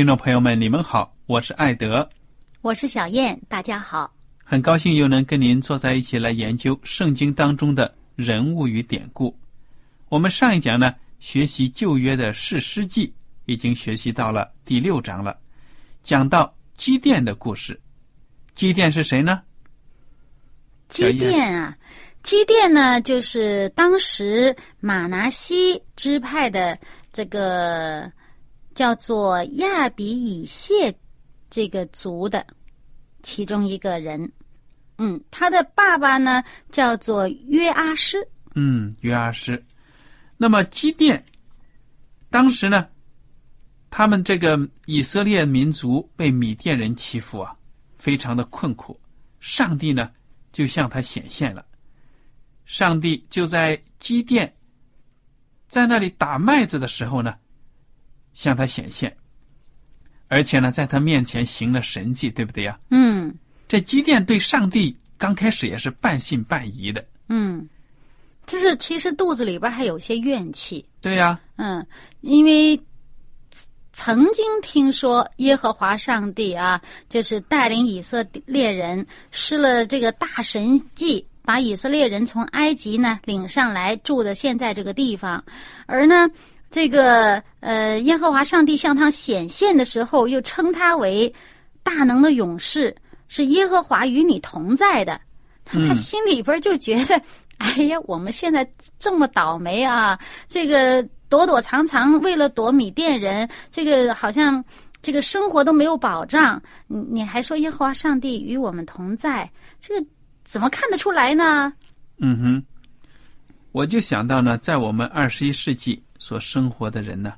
听众朋友们，你们好，我是艾德，我是小燕，大家好。很高兴又能跟您坐在一起来研究圣经当中的人物与典故。我们上一讲呢，学习旧约的士师记，已经学习到了第六章了，讲到基甸的故事。基甸是谁呢？基甸啊，基甸呢，就是当时马拿西支派的这个。叫做亚比以谢这个族的其中一个人，嗯，他的爸爸呢叫做约阿施，嗯，约阿施。那么基甸当时呢，他们这个以色列民族被米甸人欺负啊，非常的困苦。上帝呢就向他显现了，上帝就在基甸在那里打麦子的时候呢。向他显现，而且呢，在他面前行了神迹，对不对呀？嗯，这基甸对上帝刚开始也是半信半疑的。嗯，就是其实肚子里边还有些怨气。对呀。嗯，因为曾经听说耶和华上帝啊，就是带领以色列人施了这个大神迹，把以色列人从埃及呢领上来住的现在这个地方，而呢。这个呃，耶和华上帝向他显现的时候，又称他为大能的勇士，是耶和华与你同在的。他心里边就觉得，哎呀，我们现在这么倒霉啊！这个躲躲藏藏，为了躲米甸人，这个好像这个生活都没有保障。你你还说耶和华上帝与我们同在，这个怎么看得出来呢？嗯哼，我就想到呢，在我们二十一世纪。所生活的人呢，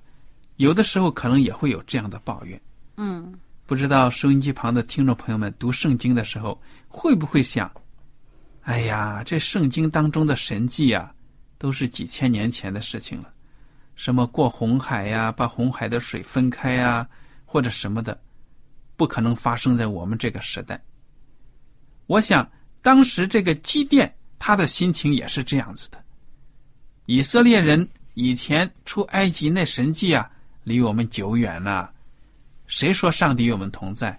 有的时候可能也会有这样的抱怨。嗯，不知道收音机旁的听众朋友们读圣经的时候，会不会想：哎呀，这圣经当中的神迹啊，都是几千年前的事情了。什么过红海呀，把红海的水分开呀，或者什么的，不可能发生在我们这个时代。我想，当时这个基甸他的心情也是这样子的。以色列人。以前出埃及那神迹啊，离我们久远了。谁说上帝与我们同在？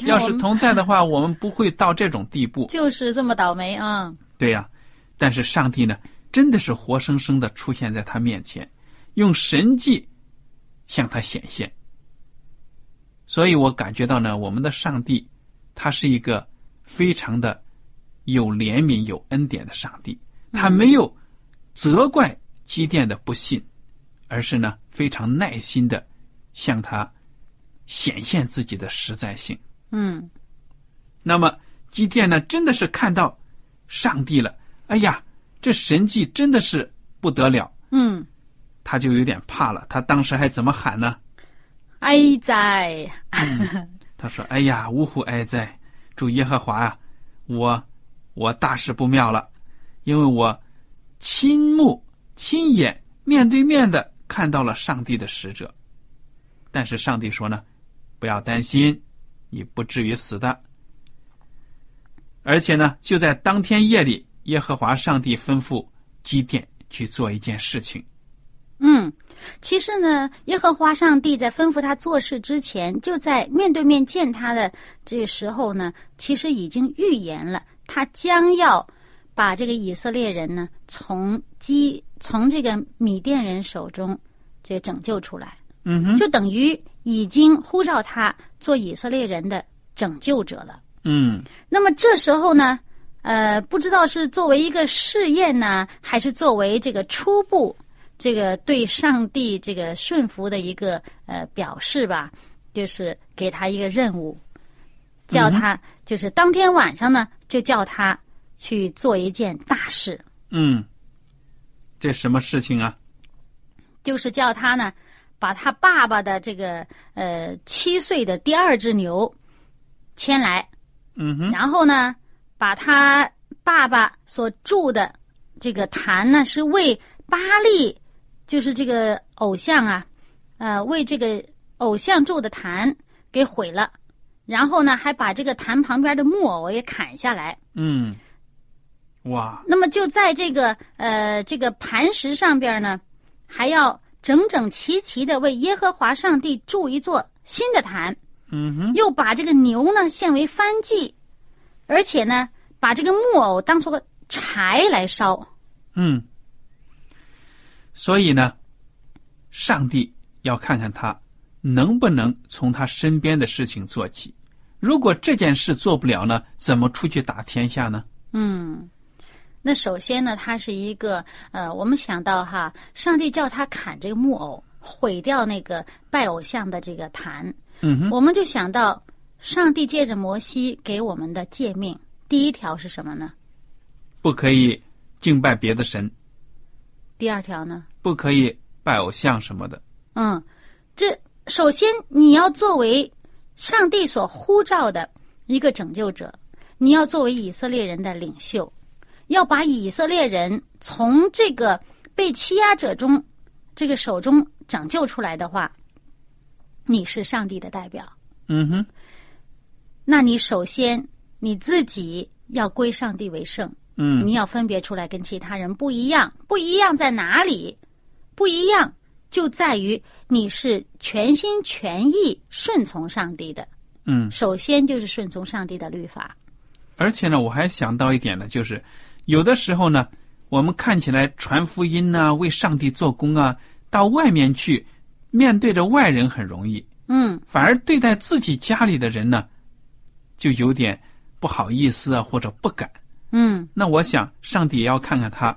要是同在的话，我们不会到这种地步。就是这么倒霉啊！对呀，但是上帝呢，真的是活生生的出现在他面前，用神迹向他显现。所以我感觉到呢，我们的上帝，他是一个非常的有怜悯、有恩典的上帝，他没有责怪。基甸的不信，而是呢非常耐心的向他显现自己的实在性。嗯，那么基甸呢真的是看到上帝了，哎呀，这神迹真的是不得了。嗯，他就有点怕了。他当时还怎么喊呢？哀哉！他说：“哎呀，呜呼哀哉！主耶和华啊，我我大事不妙了，因为我亲目亲眼面对面的看到了上帝的使者。但是上帝说呢，不要担心，你不至于死的。而且呢，就在当天夜里，耶和华上帝吩咐基甸去做一件事情。嗯，其实呢，耶和华上帝在吩咐他做事之前，就在面对面见他的这个时候呢，其实已经预言了，他将要把这个以色列人呢从基从这个米甸人手中这拯救出来。嗯哼，就等于已经呼召他做以色列人的拯救者了。嗯那么这时候呢，呃，不知道是作为一个试验呢，还是作为这个初步这个对上帝这个顺服的一个呃表示吧，就是给他一个任务，叫他、就是当天晚上呢，就叫他去做一件大事，嗯，这什么事情啊？就是叫他呢，把他爸爸的这个呃七岁的第二只牛牵来，嗯哼，然后呢，把他爸爸所住的这个坛呢，是为巴利，就是这个偶像啊，呃，为这个偶像住的坛给毁了，然后呢，还把这个坛旁边的木偶也砍下来。嗯，哇，那么就在这个呃这个磐石上边呢，还要整整齐齐的为耶和华上帝筑一座新的坛。嗯哼，又把这个牛呢献为燔祭，而且呢，把这个木偶当做柴来烧。嗯，所以呢，上帝要看看他能不能从他身边的事情做起。如果这件事做不了呢，怎么出去打天下呢？嗯，那首先呢，它是一个呃，我们想到哈，上帝叫他砍这个木偶，毁掉那个拜偶像的这个坛，嗯哼，我们就想到上帝借着摩西给我们的诫命，第一条是什么呢？不可以敬拜别的神，第二条呢？不可以拜偶像什么的。嗯，这首先你要作为上帝所呼召的一个拯救者，你要作为以色列人的领袖，要把以色列人从这个被欺压者中这个手中拯救出来的话，你是上帝的代表。嗯哼，那你首先你自己要归上帝为圣，嗯你要分别出来跟其他人不一样。不一样在哪里？不一样就在于你是全心全意顺从上帝的。嗯，首先就是顺从上帝的律法。而且呢，我还想到一点呢，就是有的时候呢，我们看起来传福音呐、为上帝做工啊，到外面去面对着外人很容易，嗯反而对待自己家里的人呢，就有点不好意思啊，或者不敢。嗯那我想，上帝也要看看他，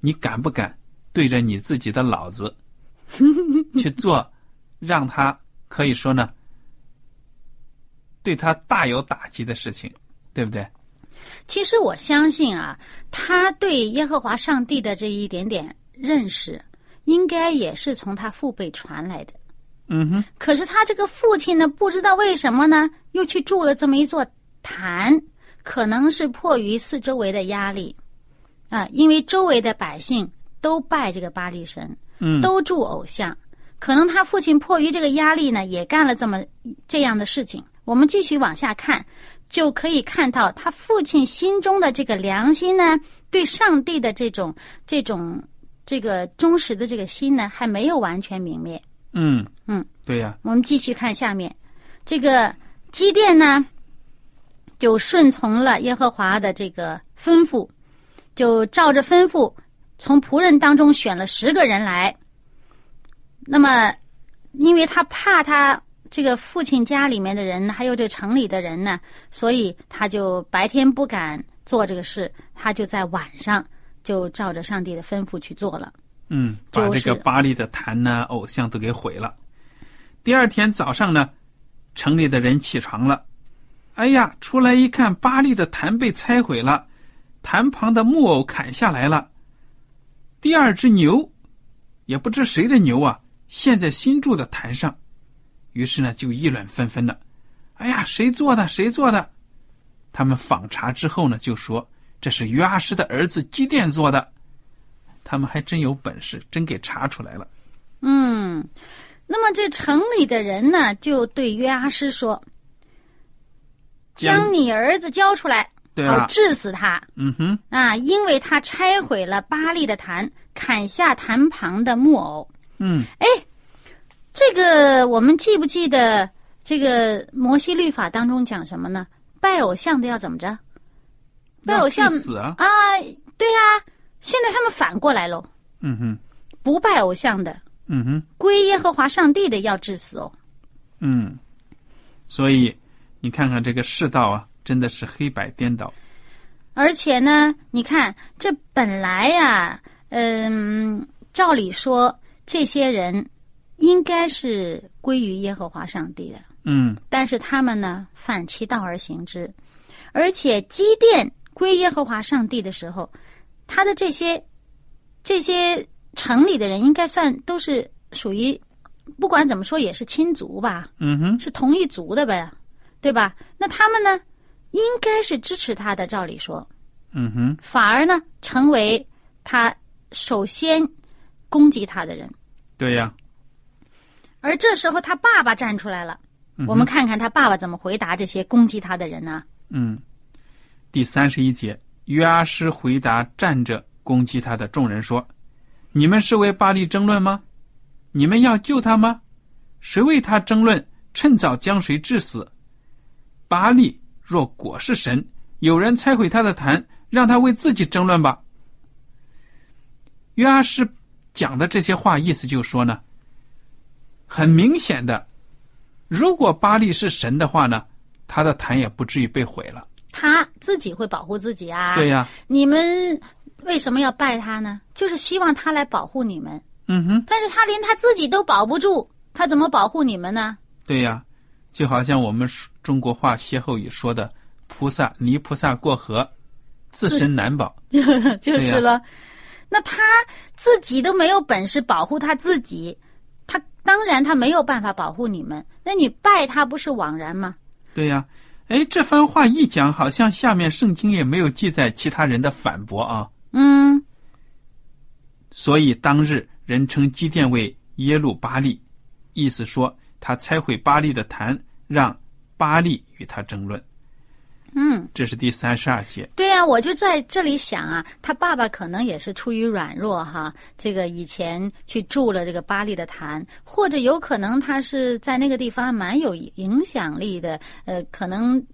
你敢不敢对着你自己的老子 去做，让他可以说呢，对他大有打击的事情，对不对？其实我相信啊，他对耶和华上帝的这一点点认识，应该也是从他父辈传来的。嗯哼，可是他这个父亲呢，不知道为什么呢，又去筑了这么一座坛，可能是迫于四周围的压力，啊，因为周围的百姓都拜这个巴力神，嗯，都祝偶像，可能他父亲迫于这个压力呢，也干了这么这样的事情。我们继续往下看，就可以看到他父亲心中的这个良心呢，对上帝的这种这种这个忠实的这个心呢，还没有完全泯灭。嗯嗯，对呀、我们继续看下面，这个基甸呢，就顺从了耶和华的这个吩咐，就照着吩咐，从仆人当中选了十个人来。那么，因为他怕他这个父亲家里面的人，还有这城里的人呢，所以他就白天不敢做这个事，他就在晚上就照着上帝的吩咐去做了。嗯，把这个巴黎的坛呢、偶像都给毁了。第二天早上呢，城里的人起床了，哎呀，出来一看，巴黎的坛被拆毁了，坛旁的木偶砍下来了。第二只牛，也不知谁的牛啊，陷在新筑的坛上，于是呢，就议论纷纷了。哎呀，谁做的？谁做的？他们访查之后呢，就说这是约阿施的儿子基甸做的。他们还真有本事，真给查出来了。嗯，那么这城里的人呢，就对约阿施说：“将你儿子交出来，好对了，治死他嗯哼，啊！因为他拆毁了巴利的坛，砍下坛旁的木偶。嗯，这个我们记不记得？这个摩西律法当中讲什么呢？拜偶像的要怎么着？拜偶像死啊，啊，对呀、现在他们反过来喽，嗯哼，不拜偶像的，嗯哼，归耶和华上帝的要致死哦。嗯，所以你看看这个世道啊，真的是黑白颠倒。而且呢，你看这本来呀、嗯，照理说这些人应该是归于耶和华上帝的，嗯。但是他们呢反其道而行之，而且基甸归耶和华上帝的时候，他的这些这些城里的人应该算都是属于，不管怎么说也是亲族吧，嗯哼，是同一族的呗，对吧？那他们呢，应该是支持他的，照理说，嗯哼，反而呢成为他首先攻击他的人。对呀，而这时候他爸爸站出来了，嗯我们看看他爸爸怎么回答这些攻击他的人呢？嗯，第三十一节，约阿施回答站着攻击他的众人说：“你们是为巴利争论吗？你们要救他吗？谁为他争论？趁早将谁致死？巴利若果是神，有人拆毁他的坛，让他为自己争论吧。”约阿施讲的这些话，意思就是说呢，很明显的，如果巴利是神的话呢，他的坛也不至于被毁了。他自己会保护自己啊。对呀、你们为什么要拜他呢？就是希望他来保护你们。嗯哼，但是他连他自己都保不住，他怎么保护你们呢？对呀、就好像我们中国话歇后语说的“菩萨泥菩萨过河，自身难保 就是了。那他自己都没有本事保护他自己，他当然他没有办法保护你们。那你拜他不是枉然吗？”。对呀、哎，这番话一讲，好像下面圣经也没有记载其他人的反驳啊。嗯，所以当日人称基甸为耶路巴利，意思说他拆毁巴利的坛，让巴利与他争论。嗯，这是第三十二节。对呀、我就在这里想啊，他爸爸可能也是出于软弱哈，这个以前去住了这个巴黎的坛，或者有可能他是在那个地方蛮有影响力的，呃，可能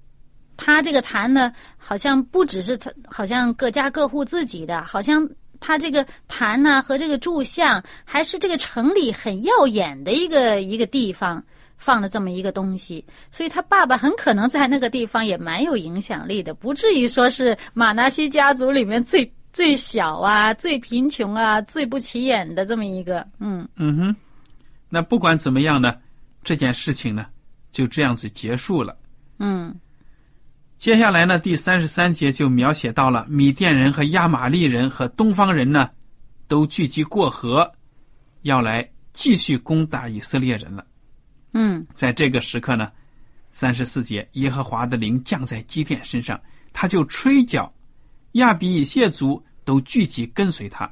他这个坛呢，好像不只是他，好像各家各户自己的，好像他这个坛呢和这个柱像，还是这个城里很耀眼的一个一个地方。放了这么一个东西，所以他爸爸很可能在那个地方也蛮有影响力的，不至于说是马纳西家族里面最最小啊、最贫穷啊、最不起眼的这么一个。嗯嗯哼，那不管怎么样呢，这件事情呢就这样子结束了。嗯接下来呢，第三十三节就描写到了米甸人和亚玛利人和东方人呢，都聚集过河，要来继续攻打以色列人了。嗯在这个时刻呢，三十四节，耶和华的灵降在基甸身上，他就吹角，亚比以谢族都聚集跟随他。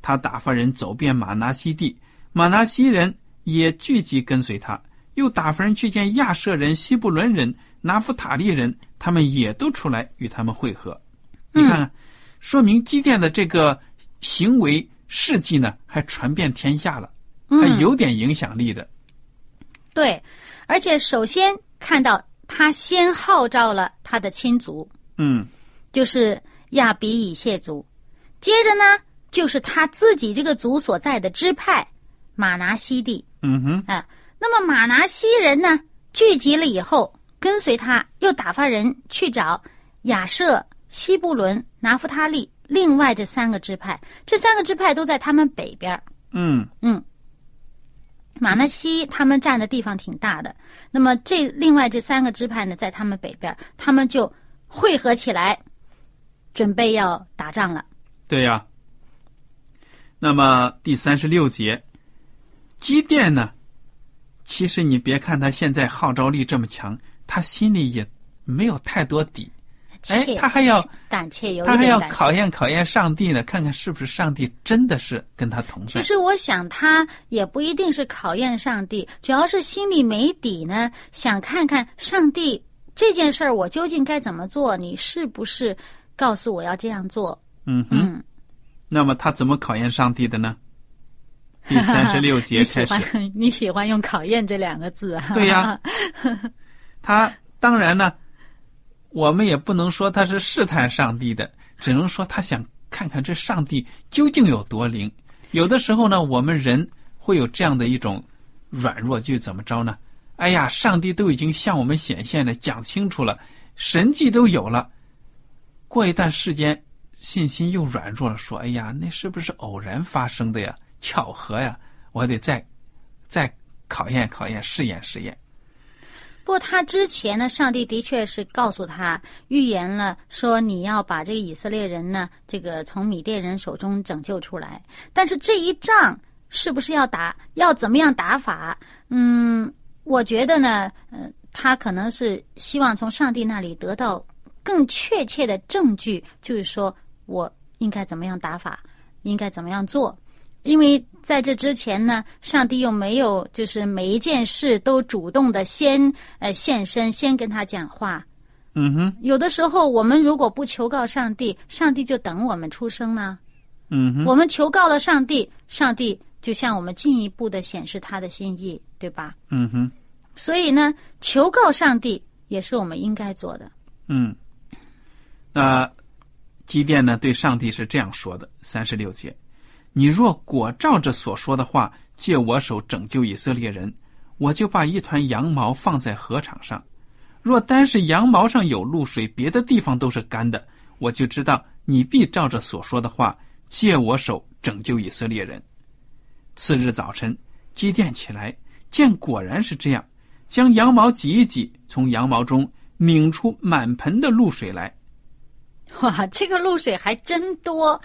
他打发人走遍马拿西地，马拿西人也聚集跟随他，又打发人去见亚舍人、西布伦人、拿弗塔利人，他们也都出来与他们会合。你看看，说明基甸的这个行为事迹呢，还传遍天下了，还嗯，有点影响力的。对，而且首先看到他先号召了他的亲族，嗯就是亚比以谢族，接着呢就是他自己这个族所在的支派马拿西地。嗯哼。啊，那么马拿西人呢聚集了以后，跟随他，又打发人去找亚舍、西布伦、拿夫他利，另外这三个支派，这三个支派都在他们北边儿嗯马纳西他们占的地方挺大的，那么这另外这三个支派呢，在他们北边，他们就汇合起来，准备要打仗了。对呀。那么第三十六节，基甸呢？其实你别看他现在号召力这么强，他心里也没有太多底。哎，他还要胆怯，有一他还要。考验考验上帝呢，看看是不是上帝真的是跟他同在其。实我想，他也不一定是考验上帝，主要是心里没底呢，想看看上帝这件事儿我究竟该怎么做，你是不是告诉我要这样做？嗯哼，嗯，那么他怎么考验上帝的呢？第三十六 节开始，欢 你喜欢用“考验”这两个字啊？对呀 他当然呢，我们也不能说他是试探上帝的，只能说他想看看这上帝究竟有多灵。有的时候呢，我们人会有这样的一种软弱，就怎么着呢？哎呀，上帝都已经向我们显现了，讲清楚了，神迹都有了。过一段时间，信心又软弱了，说：“哎呀，那是不是偶然发生的呀？巧合呀？我得再再考验考验，试验试验。”不过他之前呢，上帝的确是告诉他预言了，说你要把这个以色列人呢，这个从米甸人手中拯救出来。但是这一仗是不是要打，要怎么样打法？嗯，我觉得呢，呃，他可能是希望从上帝那里得到更确切的证据，就是说我应该怎么样打法，应该怎么样做。因为在这之前呢，上帝又没有就是每一件事都主动的先呃现身，先跟他讲话。嗯哼，有的时候我们如果不求告上帝，上帝就等我们出生呢。嗯哼，我们求告了上帝，上帝就向我们进一步的显示他的心意，对吧？嗯哼，所以呢，求告上帝也是我们应该做的。嗯。那基甸呢，对上帝是这样说的：三十六节，你若果照着所说的话，借我手拯救以色列人，我就把一团羊毛放在禾场上；若单是羊毛上有露水，别的地方都是干的，我就知道你必照着所说的话，借我手拯救以色列人。次日早晨，基甸起来，见果然是这样，将羊毛挤一挤，从羊毛中拧出满盆的露水来。哇，这个露水还真多。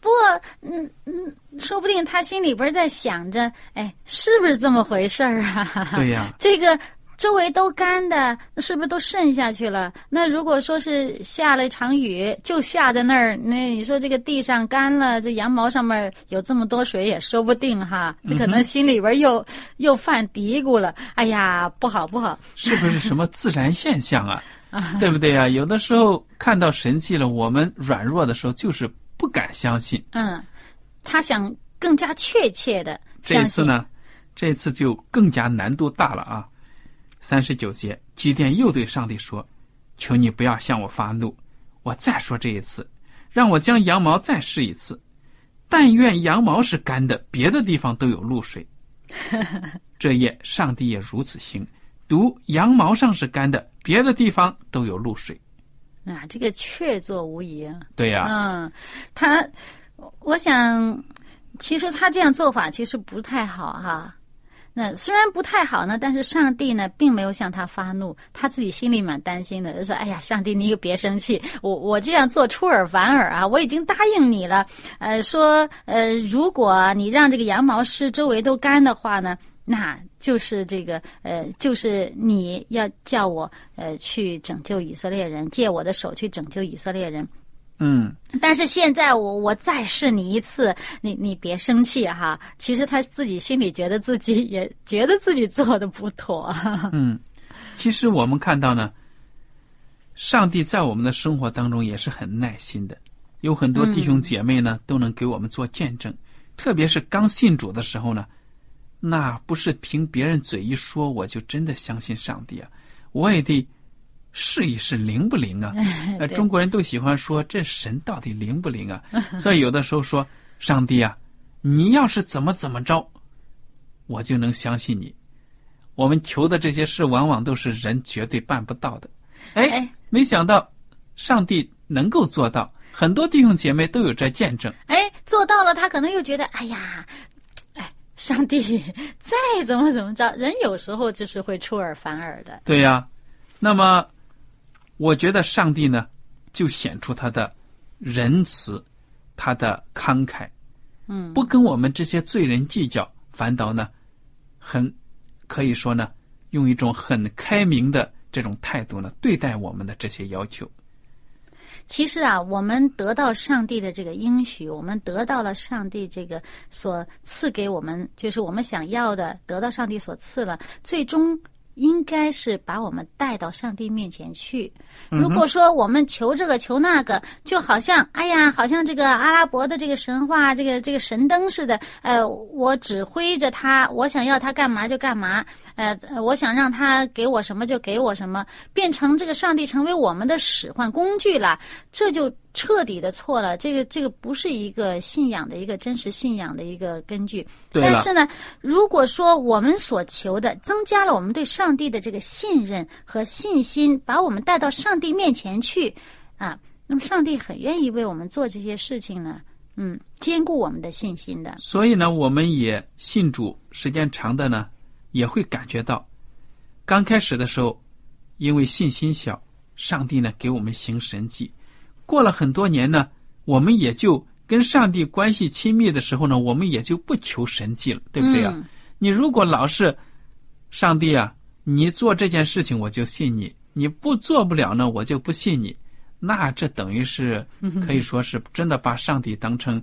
不过，嗯嗯，说不定他心里边在想着，哎，是不是这么回事儿啊？对呀这个周围都干的，那是不是都渗下去了？那如果说是下了一场雨，就下在那儿，那你说这个地上干了，这羊毛上面有这么多水也说不定哈。你可能心里边又、又犯嘀咕了，哎呀，不好不好。是不是什么自然现象啊？对不对呀、有的时候看到神迹了，我们软弱的时候就是不敢相信。嗯，他想更加确切的这。一次呢，这一次就更加难度大了啊！三十九节，基甸又对上帝说：“求你不要向我发怒，我再说这一次，让我将羊毛再试一次。但愿羊毛是干的，别的地方都有露水。”这夜，上帝也如此行，独羊毛上是干的，别的地方都有露水。啊，这个确凿无疑啊。对呀、嗯，他，我想，其实他这样做法其实不太好哈。那虽然不太好呢，但是上帝呢并没有向他发怒，他自己心里蛮担心的，就说：“哎呀，上帝，你可别生气，我我这样做出尔反尔啊，我已经答应你了。呃，说呃，如果你让这个羊毛湿周围都干的话呢，那就是这个呃，就是你要叫我呃去拯救以色列人，借我的手去拯救以色列人。”嗯，但是现在我我再试你一次，你你别生气哈。其实他自己心里觉得自己也觉得自己做的不妥。嗯，其实我们看到呢，上帝在我们的生活当中也是很耐心的，有很多弟兄姐妹呢、都能给我们做见证，特别是刚信主的时候呢，那不是凭别人嘴一说我就真的相信上帝啊，我也得试一试灵不灵啊。呃，中国人都喜欢说这神到底灵不灵啊，所以有的时候说上帝啊，你要是怎么怎么着，我就能相信你。我们求的这些事，往往都是人绝对办不到的。哎哎，没想到上帝能够做到，很多弟兄姐妹都有这见证。哎，做到了，他可能又觉得，哎呀，哎，上帝再怎么怎么着，人有时候就是会出尔反尔的。对呀、那么我觉得上帝呢，就显出他的仁慈，他的慷慨，嗯，不跟我们这些罪人计较，反倒呢，很可以说呢，用一种很开明的这种态度呢，对待我们的这些要求。其实啊，我们得到上帝的这个应许，我们得到了上帝这个所赐给我们，就是我们想要的，得到上帝所赐了，最终。应该是把我们带到上帝面前去。如果说我们求这个求那个，就好像哎呀，好像这个阿拉伯的这个神话，这个这个神灯似的。呃，我指挥着他，我想要他干嘛就干嘛。呃，我想让他给我什么就给我什么，变成这个上帝成为我们的使唤工具了，这就。彻底的错了，这个这个不是一个信仰的一个真实信仰的一个根据。但是呢，如果说我们所求的增加了我们对上帝的这个信任和信心，把我们带到上帝面前去啊，那么上帝很愿意为我们做这些事情呢，嗯，兼顾我们的信心的。所以呢，我们也信主时间长的呢，也会感觉到，刚开始的时候，因为信心小，上帝呢给我们行神迹。过了很多年呢，我们也就跟上帝关系亲密的时候呢，我们也就不求神迹了，对不对啊？你如果老是上帝啊，你做这件事情我就信你，你不做不了呢，我就不信你，那这等于是可以说是真的把上帝当成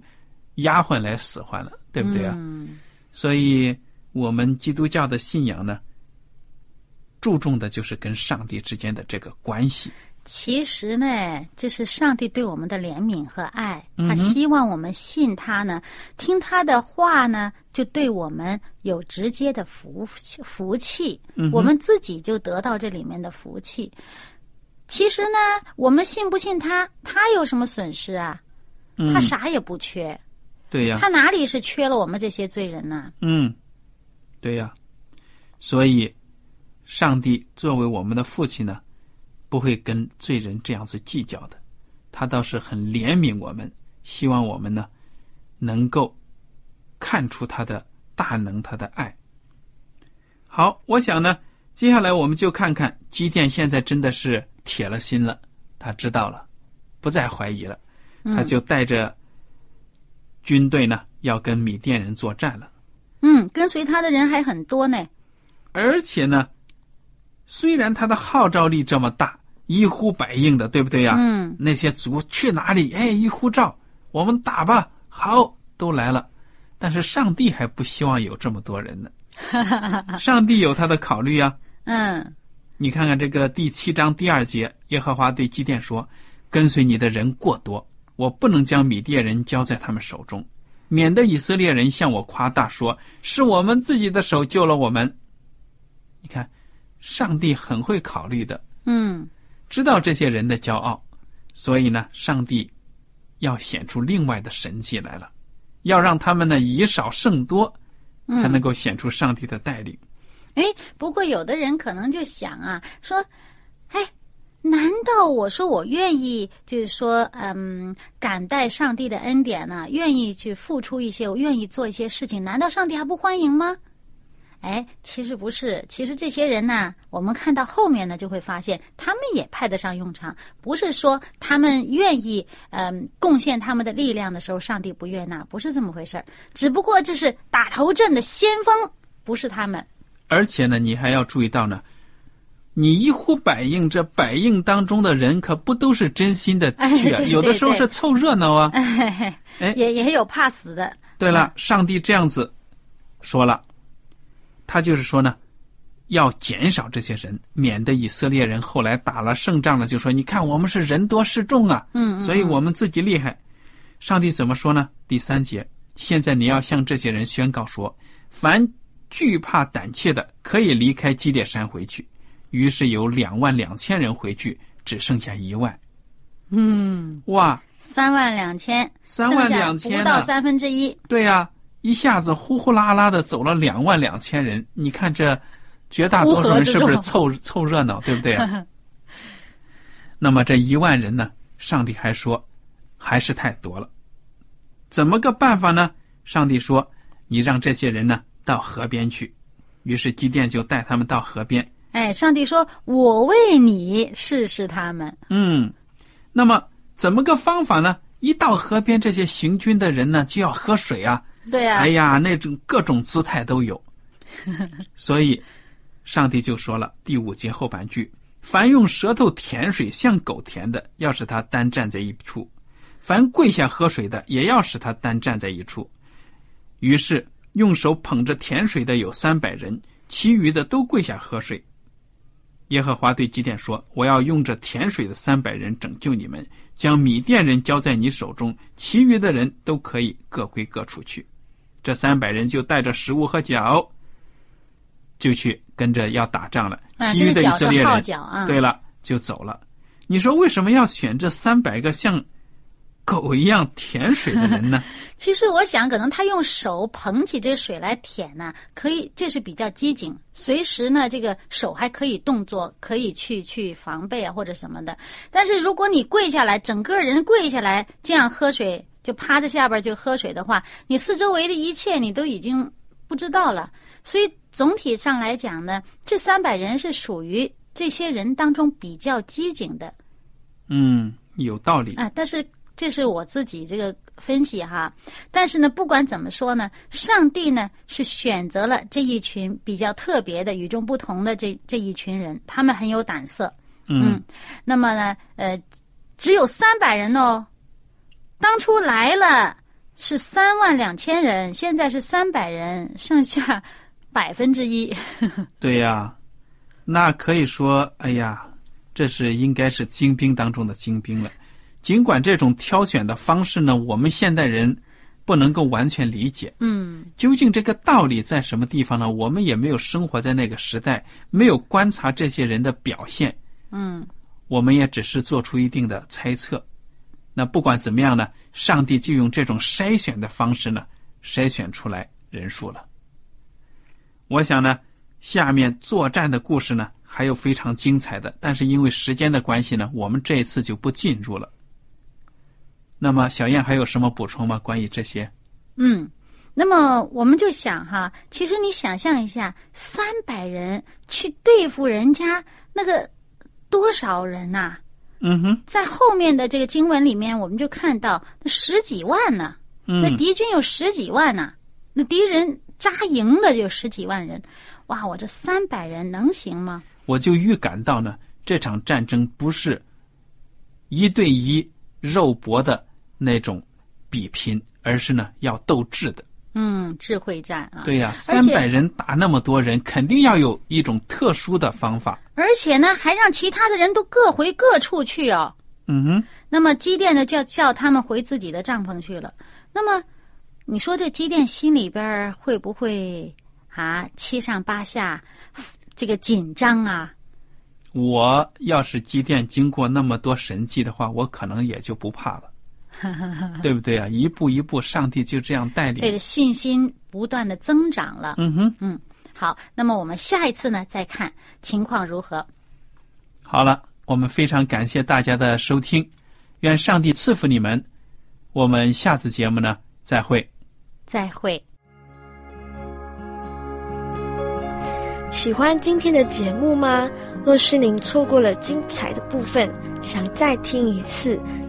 丫鬟来使唤了，对不对啊？所以，我们基督教的信仰呢，注重的就是跟上帝之间的这个关系。其实呢，这是上帝对我们的怜悯和爱，他希望我们信他呢，听他的话呢，就对我们有直接的福福气，我们自己就得到这里面的福气。其实呢，我们信不信他，他有什么损失啊？他啥也不缺，对呀，他哪里是缺了我们这些罪人呢？嗯，对呀，所以，上帝作为我们的父亲呢。不会跟罪人这样子计较的，他倒是很怜悯我们，希望我们呢能够看出他的大能，他的爱。好，我想呢，接下来我们就看看基甸现在真的是铁了心了，他知道了，不再怀疑了，他就带着军队呢要跟米甸人作战了。嗯，跟随他的人还很多呢，而且呢。虽然他的号召力这么大，一呼百应的，对不对呀？嗯。那些族去哪里？哎，一呼召，我们打吧，好，都来了。但是上帝还不希望有这么多人呢。上帝有他的考虑啊。嗯。你看看这个第七章第二节，耶和华对基甸说：“跟随你的人过多，我不能将米甸人交在他们手中，免得以色列人向我夸大说，是我们自己的手救了我们。”你看。上帝很会考虑的，嗯，知道这些人的骄傲，所以呢，上帝要显出另外的神迹来了，要让他们呢以少胜多，才能够显出上帝的带领。哎，不过有的人可能就想啊，说，哎，难道我说我愿意，就是说，嗯，感戴上帝的恩典呢，愿意去付出一些，我愿意做一些事情，难道上帝还不欢迎吗？哎，其实不是，其实这些人呢，我们看到后面呢，就会发现他们也派得上用场。不是说他们愿意嗯贡献他们的力量的时候，上帝不悦纳，不是这么回事儿。只不过这是打头阵的先锋，不是他们。而且呢，你还要注意到呢，你一呼百应，这百应当中的人可不都是真心的去啊，有的时候是凑热闹啊。哎，也也有怕死的。对了，上帝这样子说了。他就是说呢，要减少这些人，免得以色列人后来打了胜仗了，就说：“你看我们是人多势众啊，嗯，所以我们自己厉害。”上帝怎么说呢？第三节，现在你要向这些人宣告说：“凡惧怕胆怯的，可以离开基列山回去。”于是有两万两千人回去，只剩下一万。嗯，哇，三万两千，三万两千不到三分之一。对呀。一下子呼呼啦啦的走了两万两千人，你看这绝大多数人是不是凑凑热闹，对不对？那么这一万人呢？上帝还说还是太多了，怎么个办法呢？上帝说：“你让这些人呢到河边去。”于是基甸就带他们到河边。哎，上帝说：“我为你试试他们。”嗯，那么怎么个方法呢？一到河边，这些行军的人呢就要喝水啊。对呀，哎呀，那种各种姿态都有，所以，上帝就说了第五节后半句：“凡用舌头舔水像狗舔的，要使他单站在一处；凡跪下喝水的，也要使他单站在一处。于是用手捧着甜水的有三百人，其余的都跪下喝水。耶和华对基甸说：“我要用这甜水的三百人拯救你们，将米甸人交在你手中，其余的人都可以各归各处去。”这三百人就带着食物和脚，就去跟着要打仗了。其余的以色列人，对了，就走了。你说为什么要选这三百个像？狗一样舔水的人呢？其实我想，可能他用手捧起这水来舔呢，可以，这是比较机警，随时呢，这个手还可以动作，可以去去防备啊，或者什么的。但是如果你跪下来，整个人跪下来这样喝水，就趴在下边就喝水的话，你四周围的一切你都已经不知道了。所以总体上来讲呢，这三百人是属于这些人当中比较机警的。嗯，有道理啊，但是。这是我自己这个分析哈，但是呢，不管怎么说呢，上帝呢是选择了这一群比较特别的、与众不同的这这一群人，他们很有胆色。嗯，那么呢，呃，只有三百人哦，当初来了是三万两千人，现在是三百人，剩下 百分之一。对呀，那可以说，哎呀，这是应该是精兵当中的精兵了。尽管这种挑选的方式呢，我们现代人不能够完全理解。嗯，究竟这个道理在什么地方呢？我们也没有生活在那个时代，没有观察这些人的表现。嗯，我们也只是做出一定的猜测。那不管怎么样呢，上帝就用这种筛选的方式呢，筛选出来人数了。我想呢，下面作战的故事呢，还有非常精彩的，但是因为时间的关系呢，我们这一次就不进入了。那么，小燕还有什么补充吗？关于这些？嗯，那么我们就想哈，其实你想象一下，三百人去对付人家那个多少人呐？嗯哼，在后面的这个经文里面，我们就看到十几万呢。嗯，那敌军有十几万呢，那敌人扎营的有十几万人，哇，我这三百人能行吗？我就预感到呢，这场战争不是一对一肉搏的。那种比拼，而是呢要斗智的。嗯，智慧战啊。对呀，三百人打那么多人，肯定要有一种特殊的方法。而且呢，还让其他的人都各回各处去哦。嗯哼。那么机电呢，叫叫他们回自己的帐篷去了。那么，你说这机电心里边会不会啊七上八下，这个紧张啊？我要是机电经过那么多神迹的话，我可能也就不怕了。对不对啊？一步一步，上帝就这样带领，对着信心不断的增长了。嗯哼，嗯，好，那么我们下一次呢，再看情况如何。好了，我们非常感谢大家的收听，愿上帝赐福你们。我们下次节目呢，再会。再会。喜欢今天的节目吗？若是您错过了精彩的部分，想再听一次。